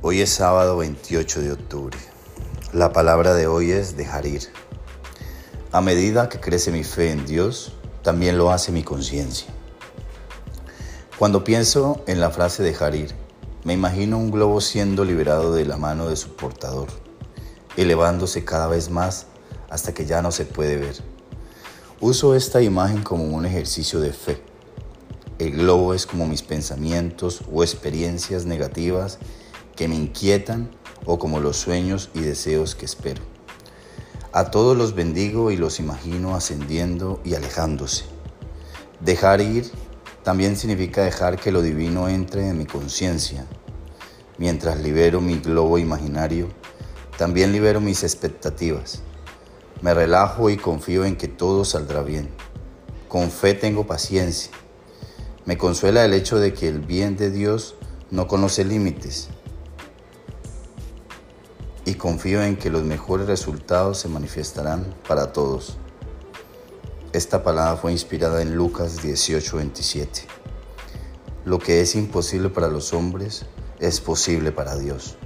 Hoy es sábado 28 de octubre. La palabra de hoy es dejar ir. A medida que crece mi fe en Dios, también lo hace mi conciencia. Cuando pienso en la frase dejar ir, me imagino un globo siendo liberado de la mano de su portador, elevándose cada vez más hasta que ya no se puede ver. Uso esta imagen como un ejercicio de fe. El globo es como mis pensamientos o experiencias negativas que me inquietan o como los sueños y deseos que espero. A todos los bendigo y los imagino ascendiendo y alejándose. Dejar ir también significa dejar que lo divino entre en mi conciencia. Mientras libero mi globo imaginario, también libero mis expectativas. Me relajo y confío en que todo saldrá bien. Con fe tengo paciencia. Me consuela el hecho de que el bien de Dios no conoce límites y confío en que los mejores resultados se manifestarán para todos. Esta palabra fue inspirada en Lucas 18:27. Lo que es imposible para los hombres es posible para Dios.